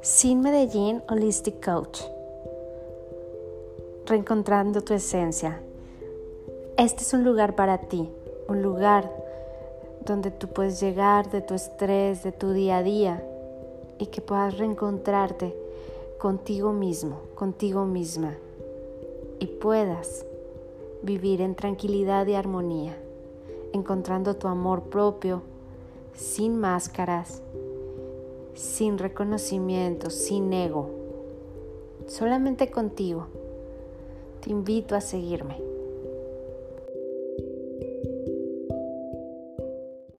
Sin Medellín Holistic Coach. Reencontrando tu esencia. Este es un lugar para ti, un lugar donde tú puedes llegar de tu estrés, de tu día a día y que puedas reencontrarte contigo mismo, contigo misma y puedas vivir en tranquilidad y armonía, encontrando tu amor propio sin máscaras, sin reconocimiento, sin ego, solamente contigo. Te invito a seguirme.